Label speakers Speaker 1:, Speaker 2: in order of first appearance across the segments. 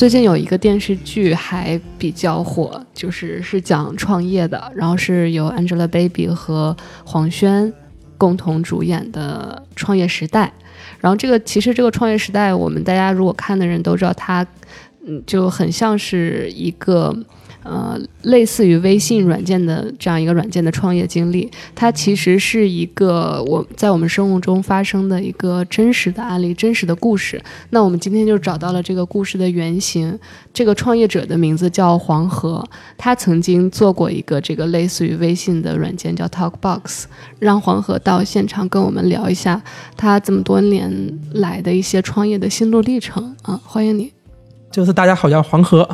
Speaker 1: 最近有一个电视剧还比较火，就是是讲创业的，然后是由 Angelababy 和黄轩共同主演的《创业时代》。然后这个其实这个《创业时代》，我们大家如果看的人都知道，它嗯就很像是一个。呃，类似于微信软件的这样一个软件的创业经历，它其实是一个我在我们生活中发生的一个真实的案例、真实的故事。那我们今天就找到了这个故事的原型，这个创业者的名字叫黄河，他曾经做过一个这个类似于微信的软件叫 TalkBox，让黄河到现场跟我们聊一下他这么多年来的一些创业的心路历程啊，欢迎你。
Speaker 2: 就是大家好，叫黄河，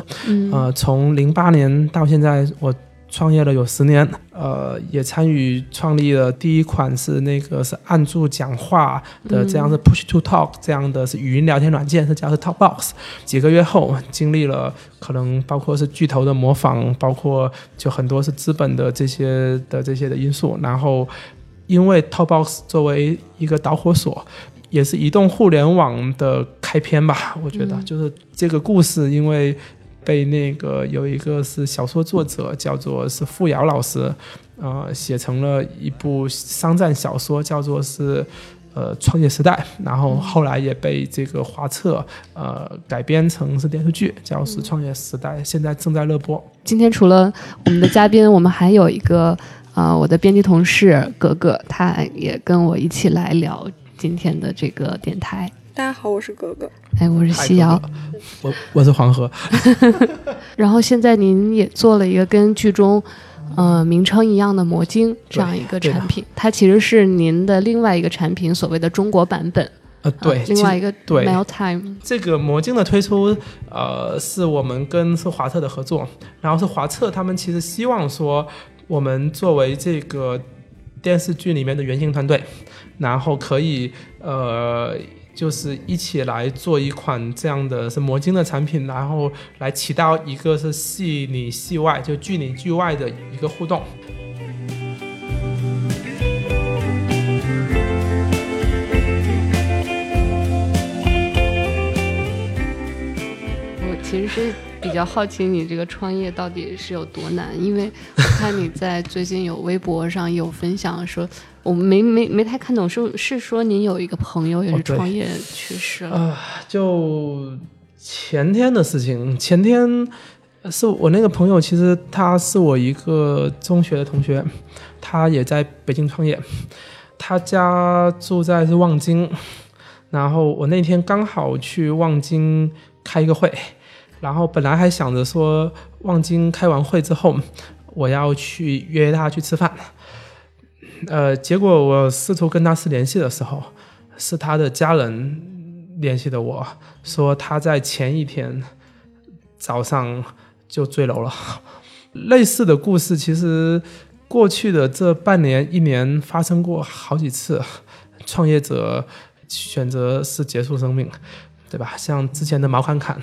Speaker 2: 呃，从零八年到现在，我创业了有十年，呃，也参与创立了第一款是那个是按住讲话的这样的 Push to Talk 这样的是语音聊天软件，是叫是 TalkBox。几个月后，经历了可能包括是巨头的模仿，包括就很多是资本的这些的这些的因素，然后因为 TalkBox 作为一个导火索。也是移动互联网的开篇吧，我觉得就是这个故事，因为被那个有一个是小说作者叫做是付瑶老师，呃，写成了一部商战小说，叫做是呃创业时代，然后后来也被这个华策呃改编成是电视剧，叫是创业时代，现在正在热播。
Speaker 1: 今天除了我们的嘉宾，我们还有一个呃我的编辑同事格格，他也跟我一起来聊。今天的这个电台，
Speaker 3: 大家好，我是格格，
Speaker 1: 哎，我是夕瑶，
Speaker 2: 我我是黄河，
Speaker 1: 然后现在您也做了一个跟剧中，呃，名称一样的魔晶这样一个产品，它其实是您的另外一个产品，所谓的中国版本，
Speaker 2: 呃，对，
Speaker 1: 另外一个
Speaker 2: 对。
Speaker 1: Mail Time，
Speaker 2: 这个魔晶的推出，呃，是我们跟是华策的合作，然后是华策他们其实希望说，我们作为这个电视剧里面的原型团队。然后可以，呃，就是一起来做一款这样的是魔晶的产品，然后来起到一个是戏里戏外，就剧里剧外的一个互动。
Speaker 1: 是。比较好奇你这个创业到底是有多难，因为我看你在最近有微博上有分享说，我没没没太看懂，是是说您有一个朋友也是创业去世了
Speaker 2: 啊？就前天的事情，前天是我那个朋友，其实他是我一个中学的同学，他也在北京创业，他家住在是望京，然后我那天刚好去望京开一个会。然后本来还想着说，望京开完会之后，我要去约他去吃饭，呃，结果我试图跟他是联系的时候，是他的家人联系的我，说他在前一天早上就坠楼了。类似的故事其实过去的这半年一年发生过好几次，创业者选择是结束生命，对吧？像之前的毛侃侃。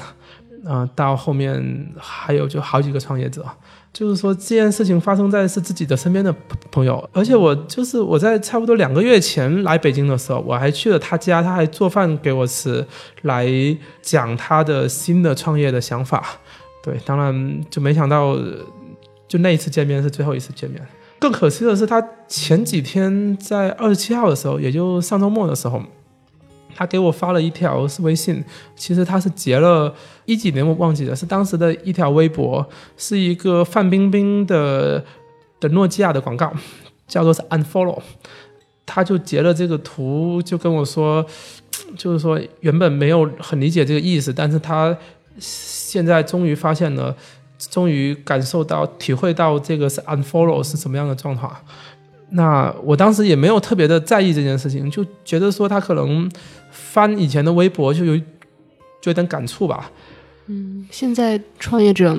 Speaker 2: 嗯，到后面还有就好几个创业者，就是说这件事情发生在是自己的身边的朋友，而且我就是我在差不多两个月前来北京的时候，我还去了他家，他还做饭给我吃，来讲他的新的创业的想法。对，当然就没想到，就那一次见面是最后一次见面。更可惜的是，他前几天在二十七号的时候，也就上周末的时候。他给我发了一条是微信，其实他是截了一几年我忘记了，是当时的一条微博，是一个范冰冰的的诺基亚的广告，叫做是 unfollow，他就截了这个图，就跟我说，就是说原本没有很理解这个意思，但是他现在终于发现了，终于感受到体会到这个是 unfollow 是什么样的状况。那我当时也没有特别的在意这件事情，就觉得说他可能。翻以前的微博就有就有点感触吧。
Speaker 1: 嗯，现在创业者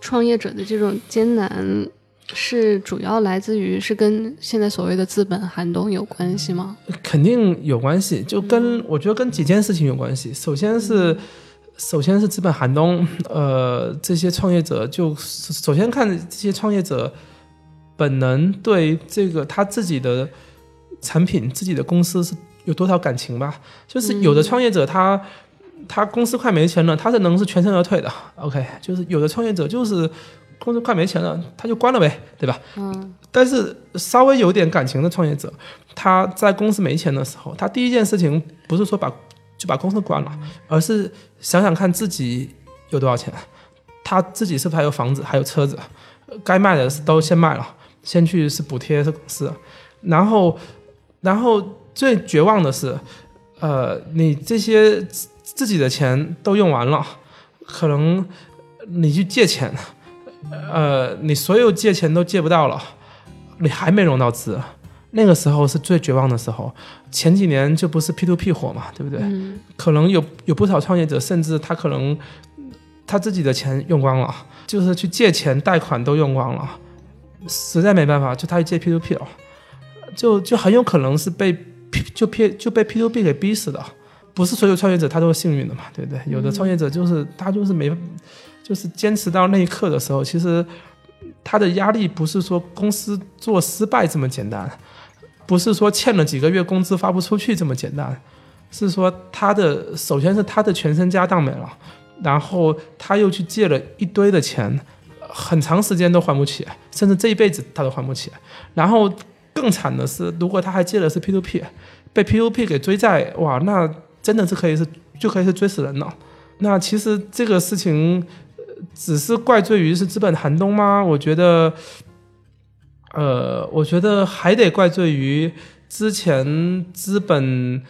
Speaker 1: 创业者的这种艰难是主要来自于是跟现在所谓的资本寒冬有关系吗？
Speaker 2: 肯定有关系，就跟我觉得跟几件事情有关系。首先是首先是资本寒冬，呃，这些创业者就首先看这些创业者本能对这个他自己的产品、自己的公司是。有多少感情吧？就是有的创业者他他公司快没钱了，他是能是全身而退的。OK，就是有的创业者就是公司快没钱了，他就关了呗，对吧？
Speaker 1: 嗯
Speaker 2: 但是稍微有点感情的创业者，他在公司没钱的时候，他第一件事情不是说把就把公司关了，而是想想看自己有多少钱，他自己是不是还有房子，还有车子，该卖的都先卖了，先去是补贴是公司，然后然后最绝望的是，呃，你这些自自己的钱都用完了，可能你去借钱，呃，你所有借钱都借不到了。你还没融到资，那个时候是最绝望的时候。前几年就不是 P to P 火嘛，对不对？
Speaker 1: 嗯
Speaker 2: 可能有有不少创业者，甚至他可能他自己的钱用光了，就是去借钱贷款都用光了，实在没办法，就他去借 P to P 了，就就很有可能是被 P 就 P 就被 P to P 给逼死的。不是所有创业者他都是幸运的嘛，对不对？有的创业者就是他就是没，就是坚持到那一刻的时候，其实他的压力不是说公司做失败这么简单，不是说欠了几个月工资发不出去这么简单，是说他的首先是他的全身家当没了，然后他又去借了一堆的钱，很长时间都还不起，甚至这一辈子他都还不起。然后更惨的是，如果他还借的是 P to P，被 P to P 给追债，哇，那真的是可以是就可以是追死人了。那其实这个事情，呃只是怪罪于是资本寒冬吗？我觉得，呃，我觉得还得怪罪于之前资本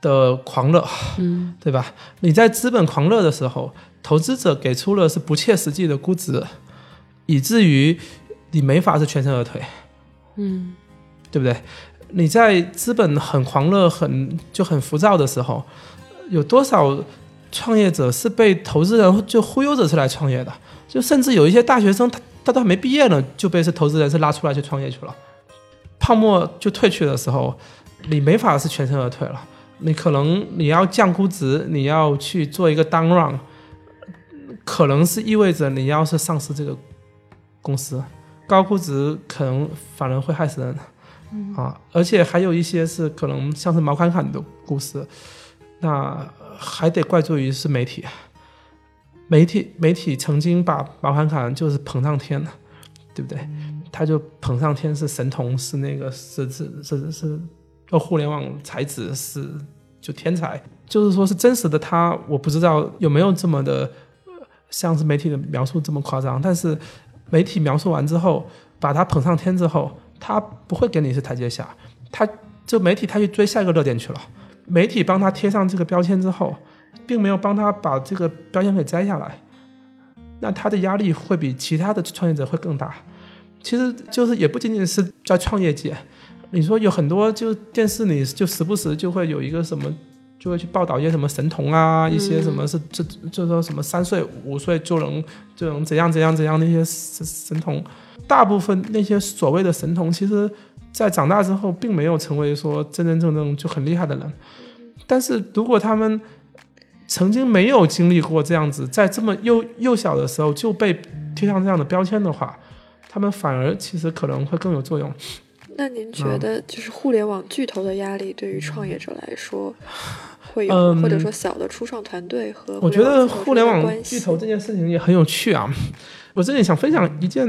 Speaker 2: 的狂热，
Speaker 1: 嗯
Speaker 2: 对吧？你在资本狂热的时候，投资者给出了是不切实际的估值，以至于你没法是全身而退，
Speaker 1: 嗯
Speaker 2: 对不对？你在资本很狂热、很就很浮躁的时候，有多少创业者是被投资人就忽悠着是来创业的？就甚至有一些大学生，他他都还没毕业呢，就被是投资人是拉出来去创业去了。泡沫就退去的时候，你没法是全身而退了。你可能你要降估值，你要去做一个 down run，可能是意味着你要是上市这个公司，高估值可能反而会害死人。啊，而且还有一些是可能像是毛侃侃的故事，那还得怪罪于是媒体，媒体媒体曾经把毛侃侃就是捧上天了，对不对？他就捧上天是神童，是那个是是是是，做互联网才子是就天才，就是说是真实的他，我不知道有没有这么的，呃像是媒体的描述这么夸张，但是媒体描述完之后，把他捧上天之后。他不会给你是台阶下，他就媒体他去追下一个热点去了。媒体帮他贴上这个标签之后，并没有帮他把这个标签给摘下来，那他的压力会比其他的创业者会更大。其实就是也不仅仅是在创业界，你说有很多就电视里就时不时就会有一个什么，就会去报道一些什么神童啊，一些什么是就就说什么三岁五岁就能就能怎样怎样怎样那些神神童。大部分那些所谓的神童，其实，在长大之后，并没有成为说真真正正就很厉害的人。但是如果他们曾经没有经历过这样子，在这么幼幼小的时候就被贴上这样的标签的话，他们反而其实可能会更有作用。
Speaker 3: 那您觉得，就是互联网巨头的压力对于创业者来说 会有，
Speaker 2: 嗯
Speaker 3: 或者说小的初创团队和
Speaker 2: 我觉得互联网巨头这件事情也很有趣啊。我这里想分享一件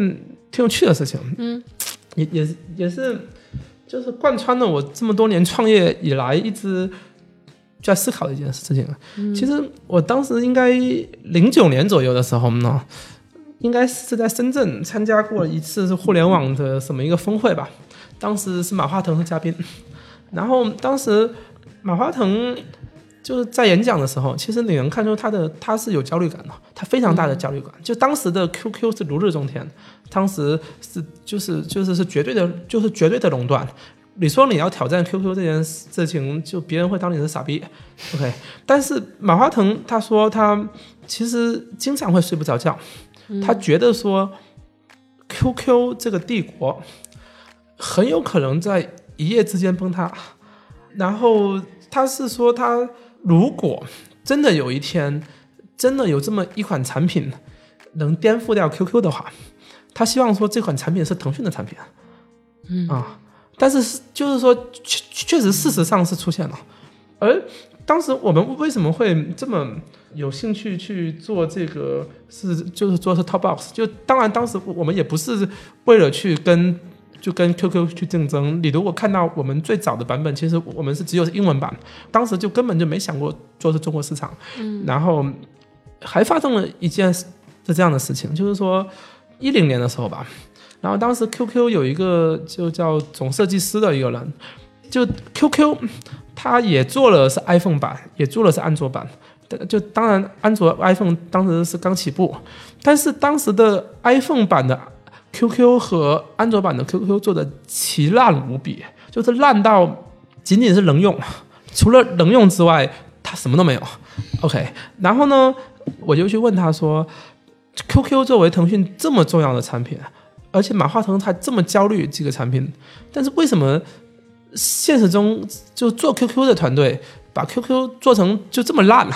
Speaker 2: 挺有趣的事情，
Speaker 1: 嗯，
Speaker 2: 也也也是，就是贯穿了我这么多年创业以来一直在思考的一件事情。其实我当时应该零九年左右的时候呢，应该是在深圳参加过一次是互联网的什么一个峰会吧，当时是马化腾是嘉宾，然后当时马化腾。就是在演讲的时候，其实你能看出他的他是有焦虑感的，他非常大的焦虑感。就当时的 QQ 是如日中天，当时是就是就是是绝对的，就是绝对的垄断。你说你要挑战 QQ 这件事情，就别人会当你是傻逼，OK。但是马化腾他说他其实经常会睡不着觉，他觉得说 QQ 这个帝国很有可能在一夜之间崩塌，然后他是说他。如果真的有一天，真的有这么一款产品能颠覆掉 QQ 的话，他希望说这款产品是腾讯的产品，
Speaker 1: 嗯。
Speaker 2: 啊，但是就是说确确实事实上是出现了，而当时我们为什么会这么有兴趣去做这个？是就是做是 Top Box，就当然当时我们也不是为了去跟就跟 QQ 去竞争。你如果看到我们最早的版本，其实我们是只有英文版，当时就根本就没想过做是中国市场。嗯，然后还发生了一件是这样的事情，就是说一零年的时候吧，然后当时 QQ 有一个就叫总设计师的一个人，就 QQ。他也做了是 iPhone 版，也做了是安卓版，就当然安卓 iPhone 当时是刚起步，但是当时的 iPhone 版的 QQ 和安卓版的 QQ 做的奇烂无比，就是烂到仅仅是能用，除了能用之外，它什么都没有。OK，然后呢，我就去问他说，QQ 作为腾讯这么重要的产品，而且马化腾他这么焦虑这个产品，但是为什么？现实中就做 QQ 的团队把 QQ 做成就这么烂了。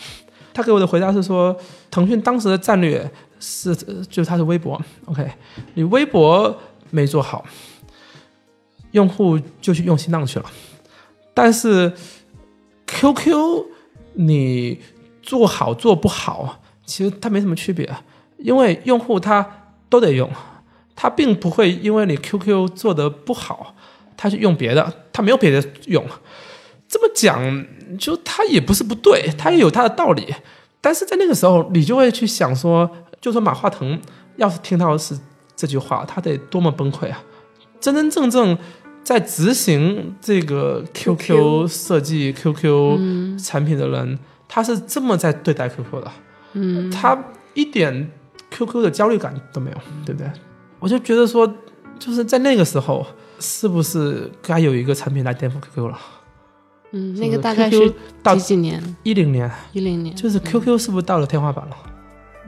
Speaker 2: 他给我的回答是说，腾讯当时的战略是，就是他是微博，OK，你微博没做好，用户就去用新浪去了。但是 QQ 你做好做不好，其实它没什么区别，因为用户他都得用，他并不会因为你 QQ 做的不好。他去用别的，他没有别的用。这么讲，就他也不是不对，他也有他的道理。但是在那个时候，你就会去想说，就说马化腾要是听到的是这句话，他得多么崩溃啊！真真正正在执行这个 QQ 设计、QQ 产品的人，他是这么在对待 QQ 的。嗯，他一点 QQ 的焦虑感都没有，对不对？我就觉得说，就是在那个时候。是不是该有一个产品来颠覆 QQ 了？
Speaker 1: 嗯，那个大概是几几年？
Speaker 2: 一零年，
Speaker 1: 一零年，
Speaker 2: 就是 QQ 是不是到了天花板了？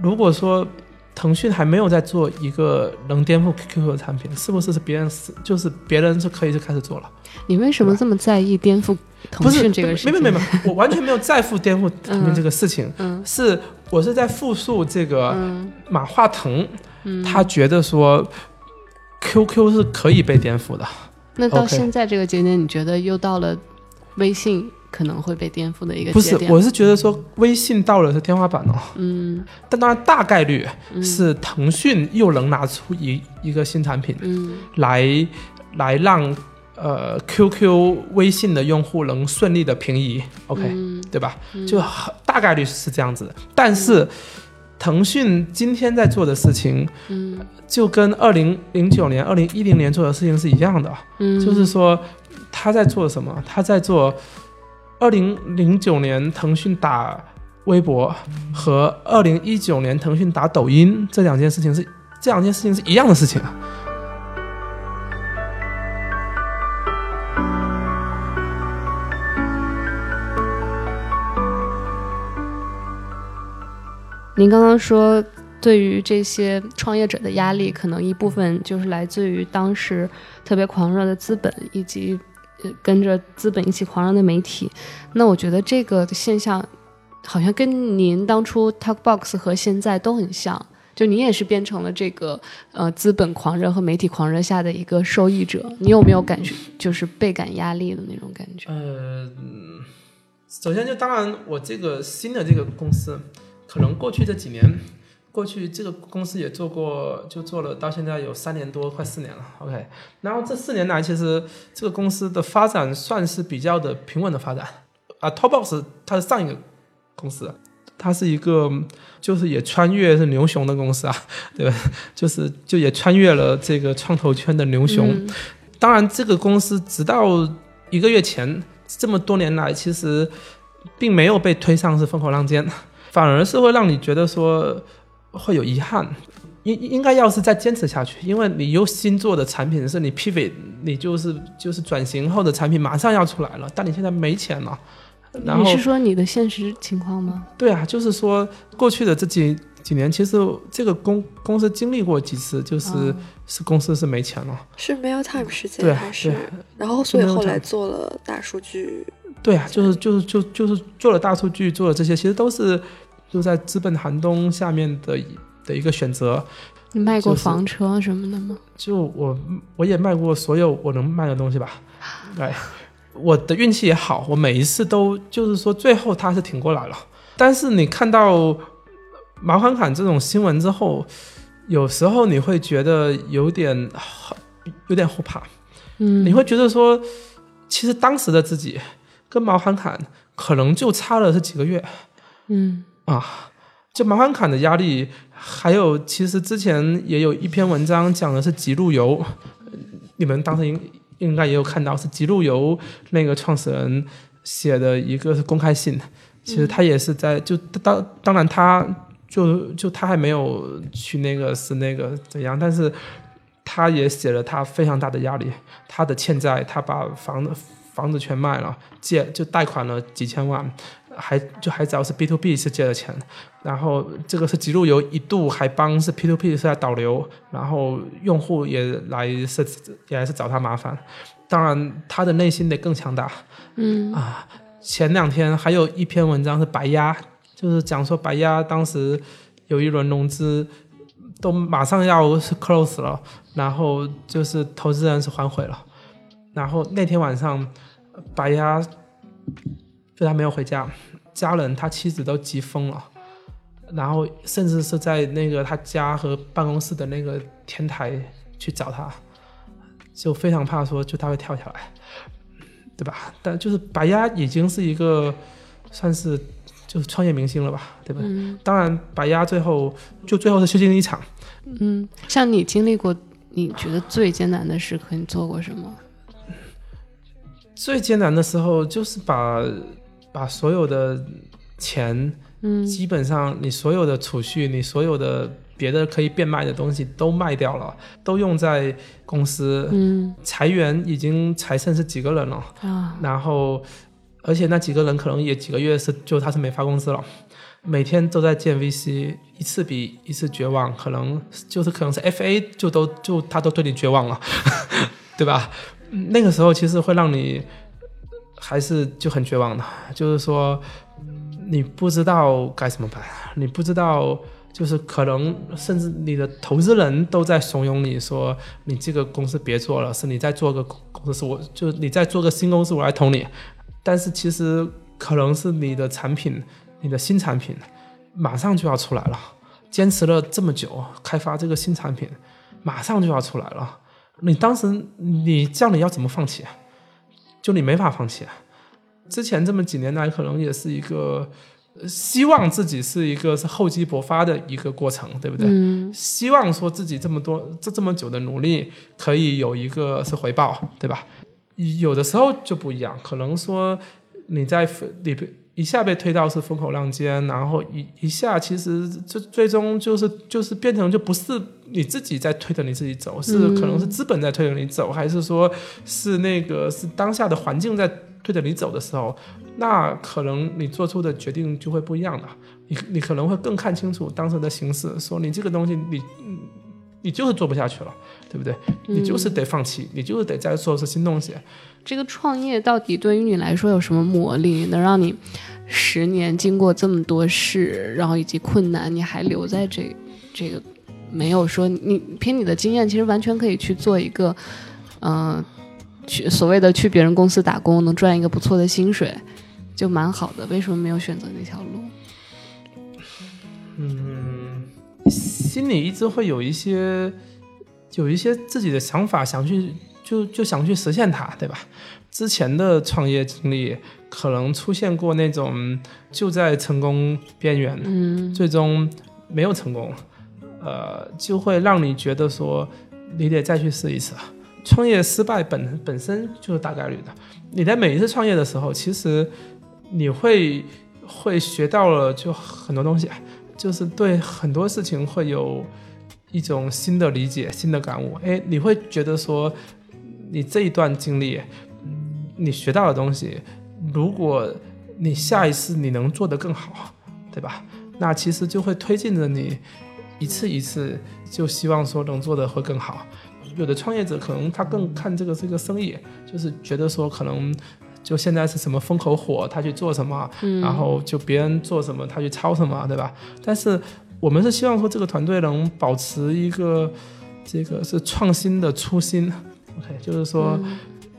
Speaker 2: 如果说腾讯还没有在做一个能颠覆 QQ 的产品，是不是是别人是就是别人是可以就开始做了？
Speaker 1: 你为什么这么在意颠覆腾讯这个事
Speaker 2: 情？没没没没，我完全没有在乎颠覆腾讯这个事情。嗯，是我是在复述这个马化腾，他觉得说。QQ 是可以被颠覆的。
Speaker 1: 那到现在这个节点，你觉得又到了微信可能会被颠覆的一个
Speaker 2: 节点？不是，我是觉得说微信到了是天花板了。嗯。但当然，大概率是腾讯又能拿出一一个新产品，嗯，来来让呃 QQ、微信的用户能顺利的平移。OK，对吧？就大概率是这样子。但是。腾讯今天在做的事情，嗯，就跟二零零九年、二零一零年做的事情是一样的，嗯，就是说他在做什么？他在做二零零九年腾讯打微博和二零一九年腾讯打抖音这两件事情是这两件事情是一样的事情。
Speaker 1: 您刚刚说，对于这些创业者的压力，可能一部分就是来自于当时特别狂热的资本，以及跟着资本一起狂热的媒体。那我觉得这个现象，好像跟您当初 TalkBox 和现在都很像，就您也是变成了这个呃资本狂热和媒体狂热下的一个受益者。你有没有感觉，就是倍感压力的那种感觉？
Speaker 2: 呃，首先就当然，我这个新的这个公司。可能过去这几年，过去这个公司也做过，就做了到现在有三年多，快四年了。OK，然后这四年来，其实这个公司的发展算是比较的平稳的发展。啊，TopBox 它是上一个公司，它是一个就是也穿越是牛熊的公司啊，对吧？就是就也穿越了这个创投圈的牛熊。当然，这个公司直到一个月前，这么多年来，其实并没有被推上是风口浪尖。反而是会让你觉得说会有遗憾，应应该要是再坚持下去，因为你又新做的产品是你 pivot，你就是就是转型后的产品马上要出来了，但你现在没钱了。你
Speaker 1: 是说你的现实情况吗？
Speaker 2: 对啊，就是说过去的这几几年，其实这个公公司经历过几次，就是是公司是没钱了，
Speaker 3: 是 mail time 时间还是？然后所以后来做了大数据。
Speaker 2: 对啊，就是就是就就是做了大数据，做了这些，其实都是就在资本寒冬下面的的一个选择。
Speaker 1: 你卖过房车什么的吗？
Speaker 2: 就我我也卖过所有我能卖的东西吧。对，我的运气也好，我每一次都就是说最后他是挺过来了。但是你看到毛侃侃这种新闻之后，有时候你会觉得有点有点后怕，
Speaker 1: 嗯，
Speaker 2: 你会觉得说，其实当时的自己跟毛侃侃可能就差了是几个月，
Speaker 1: 嗯
Speaker 2: 啊，就毛侃侃的压力，还有其实之前也有一篇文章讲的是极路由，你们当时应应该也有看到，是极路由那个创始人写的一个是公开信，其实他也是在就当当然他就就他还没有去那个是那个怎样，但是他也写了他非常大的压力，他的欠债，他把房子房子全卖了，借就贷款了几千万。还就还只要是 B to B 是借的钱，然后这个是极路由一度还帮是 P to P 是在导流，然后用户也来是也来是找他麻烦，当然他的内心得更强大，
Speaker 1: 嗯。
Speaker 2: 啊，前两天还有一篇文章是白鸭，就是讲说白鸭当时有一轮融资都马上要是 close 了，然后就是投资人是反悔了，然后那天晚上白鸭就他没有回家。家人，他妻子都急疯了，然后甚至是在那个他家和办公室的那个天台去找他，就非常怕说就他会跳下来，对吧？但就是白鸭已经是一个算是就是创业明星了吧，对吧？
Speaker 1: 嗯
Speaker 2: 当然，白鸭最后就最后是休息了一场。
Speaker 1: 嗯，像你经历过，你觉得最艰难的时刻，你做过什么？
Speaker 2: 最艰难的时候就是把。把所有的钱，
Speaker 1: 嗯，
Speaker 2: 基本上你所有的储蓄，你所有的别的可以变卖的东西都卖掉了，都用在公司，
Speaker 1: 嗯，
Speaker 2: 裁员已经裁剩是几个人了。
Speaker 1: 啊，
Speaker 2: 然后而且那几个人可能也几个月是就他是没发工资了，每天都在见 VC，一次比一次绝望，可能就是可能是 FA 就都就他都对你绝望了，对吧？那个时候其实会让你。还是就很绝望的，就是说，你不知道该怎么办，你不知道，就是可能甚至你的投资人都在怂恿你说，你这个公司别做了，是你再做个公司，我就你再做个新公司，我来投你。但是其实可能是你的产品，你的新产品马上就要出来了，坚持了这么久开发这个新产品，马上就要出来了，你当时你这样你要怎么放弃？就你没法放弃啊！之前这么几年来，可能也是一个希望自己是一个是厚积薄发的一个过程，对不对？
Speaker 1: 嗯。
Speaker 2: 希望说自己这么多这这么久的努力可以有一个是回报，对吧？有的时候就不一样，可能说你在里边一下被推到是风口浪尖，然后一一下其实就最终就是就是变成就不是。你自己在推着你自己走，是可能是资本在推着你走，还是说是那个是当下的环境在推着你走的时候，那可能你做出的决定就会不一样了。你你可能会更看清楚当时的形势，说你这个东西你你就是做不下去了，对不对？你就是得放弃，你就是得再做出新东西。
Speaker 1: 这个创业到底对于你来说有什么魔力，能让你十年经过这么多事，然后以及困难，你还留在这这个？没有说你凭你的经验，其实完全可以去做一个，嗯，去所谓的去别人公司打工，能赚一个不错的薪水，就蛮好的。为什么没有选择那条路？
Speaker 2: 心里一直会有一些有一些自己的想法，想去就就想去实现它，对吧？之前的创业经历可能出现过那种就在成功边缘，
Speaker 1: 嗯，
Speaker 2: 最终没有成功。呃，就会让你觉得说，你得再去试一次。创业失败本本身就是大概率的。你在每一次创业的时候，其实你会会学到了就很多东西，就是对很多事情会有一种新的理解、新的感悟。哎，你会觉得说，你这一段经历，你学到的东西，如果你下一次你能做得更好，对吧？那其实就会推进着你。一次一次就希望说能做得会更好，有的创业者可能他更看这个是一个生意，就是觉得说可能就现在是什么风口火，他去做什么，然后就别人做什么他去抄什么，对吧？但是我们是希望说这个团队能保持一个这个是创新的初心，OK，就是说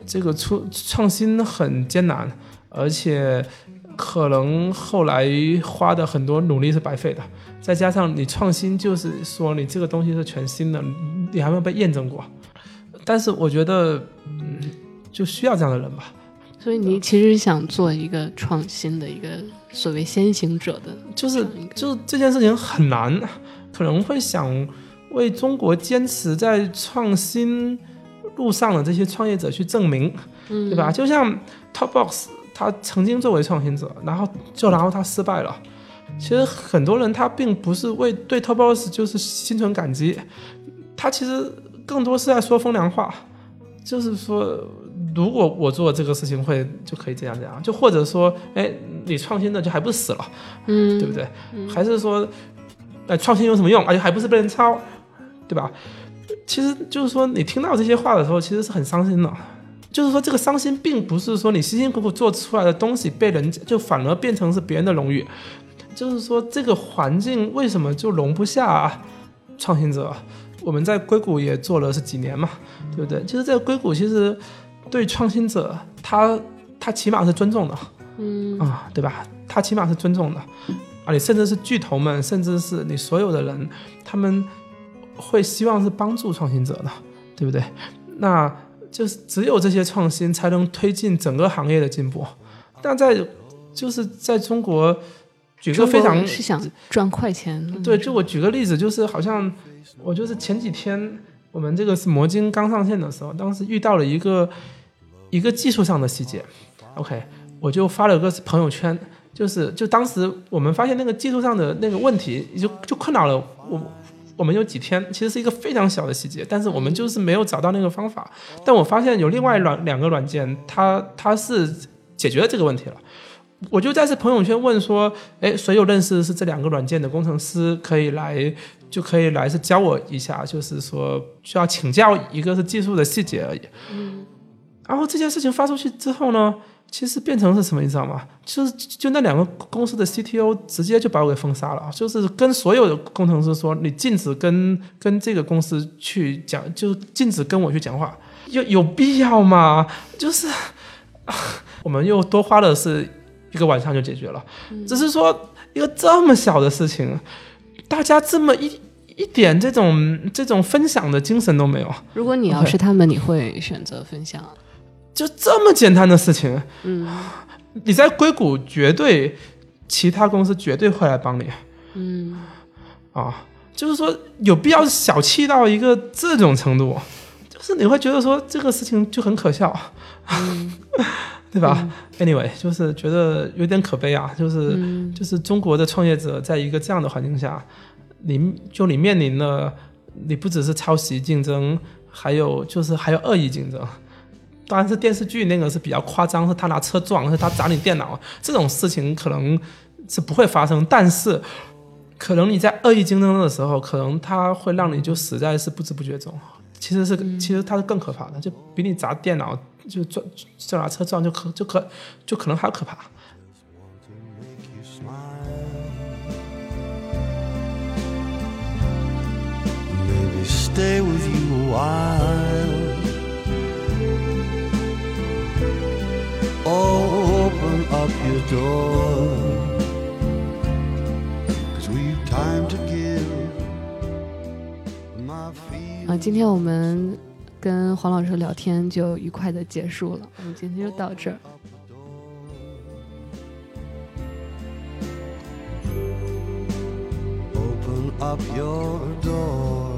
Speaker 2: 这个出创新很艰难，而且可能后来花的很多努力是白费的。再加上你创新，就是说你这个东西是全新的，你还没有被验证过。但是我觉得，嗯，就需要这样的人吧。
Speaker 1: 所以你其实想做一个创新的一个所谓先行者的，
Speaker 2: 就是就这件事情很难，可能会想为中国坚持在创新路上的这些创业者去证明，对吧？就像 Topbox，他曾经作为创新者，然后就然后他失败了。其实很多人他并不是为对 Topbox 就是心存感激，他其实更多是在说风凉话，就是说。如果我做这个事情会就可以这样这样，就或者说，哎，你创新的就还不死了，嗯，对不对？还是说，哎，创新有什么用？而且还不是被人抄，对吧？其实就是说，你听到这些话的时候，其实是很伤心的。就是说，这个伤心并不是说你辛辛苦苦做出来的东西被人就反而变成是别人的荣誉，就是说这个环境为什么就容不下创新者？我们在硅谷也做了是几年嘛，对不对？其实在硅谷其实。对创新者，他他起码是尊重的，嗯啊，对吧？他起码是尊重的，而且甚至是巨头们，甚至是你所有的人，他们会希望是帮助创新者的，对不对？那就是只有这些创新才能推进整个行业的进步。但在就是在中国，举个非常
Speaker 1: 是想赚快钱，
Speaker 2: 对，就我举个例子，就是好像我就是前几天我们这个是魔晶刚上线的时候，当时遇到了一个。一个技术上的细节，OK，我就发了个朋友圈，就是就当时我们发现那个技术上的那个问题，就就困扰了我，我们有几天，其实是一个非常小的细节，但是我们就是没有找到那个方法。但我发现有另外软两个软件，它它是解决了这个问题了。我就在这朋友圈问说，哎，谁有认识是这两个软件的工程师，可以来就可以来是教我一下，就是说需要请教一个是技术的细节而已。嗯。然后这件事情发出去之后呢，其实变成是什么，你知道吗？就是就那两个公司的 CTO 直接就把我给封杀了，就是跟所有的工程师说，你禁止跟跟这个公司去讲，就禁止跟我去讲话，有有必要吗？就是我们又多花了是一个晚上就解决了，只是说一个这么小的事情，大家这么一。一点这种这种分享的精神都没有。
Speaker 1: 如果你要是他们，你会选择分享？
Speaker 2: 就这么简单的事情，嗯，你在硅谷绝对，其他公司绝对会来帮你，嗯，啊，就是说有必要小气到一个这种程度，就是你会觉得说这个事情就很可笑，对吧？Anyway，就是觉得有点可悲啊，就是就是中国的创业者在一个这样的环境下。你就你面临的，你不只是抄袭竞争，还有就是还有恶意竞争。当然是电视剧那个是比较夸张，是他拿车撞，是他砸你电脑，这种事情可能是不会发生。但是，可能你在恶意竞争的时候，可能他会让你就死在是不知不觉中。其实是其实他是更可怕的，就比你砸电脑就撞就拿车撞就可就可就可能还可怕。stay with you a while. Open up your door. Cause we've time to give. 啊，今天我们跟黄老师聊天就愉快的结束了，我们今天就到这儿。Open up your door.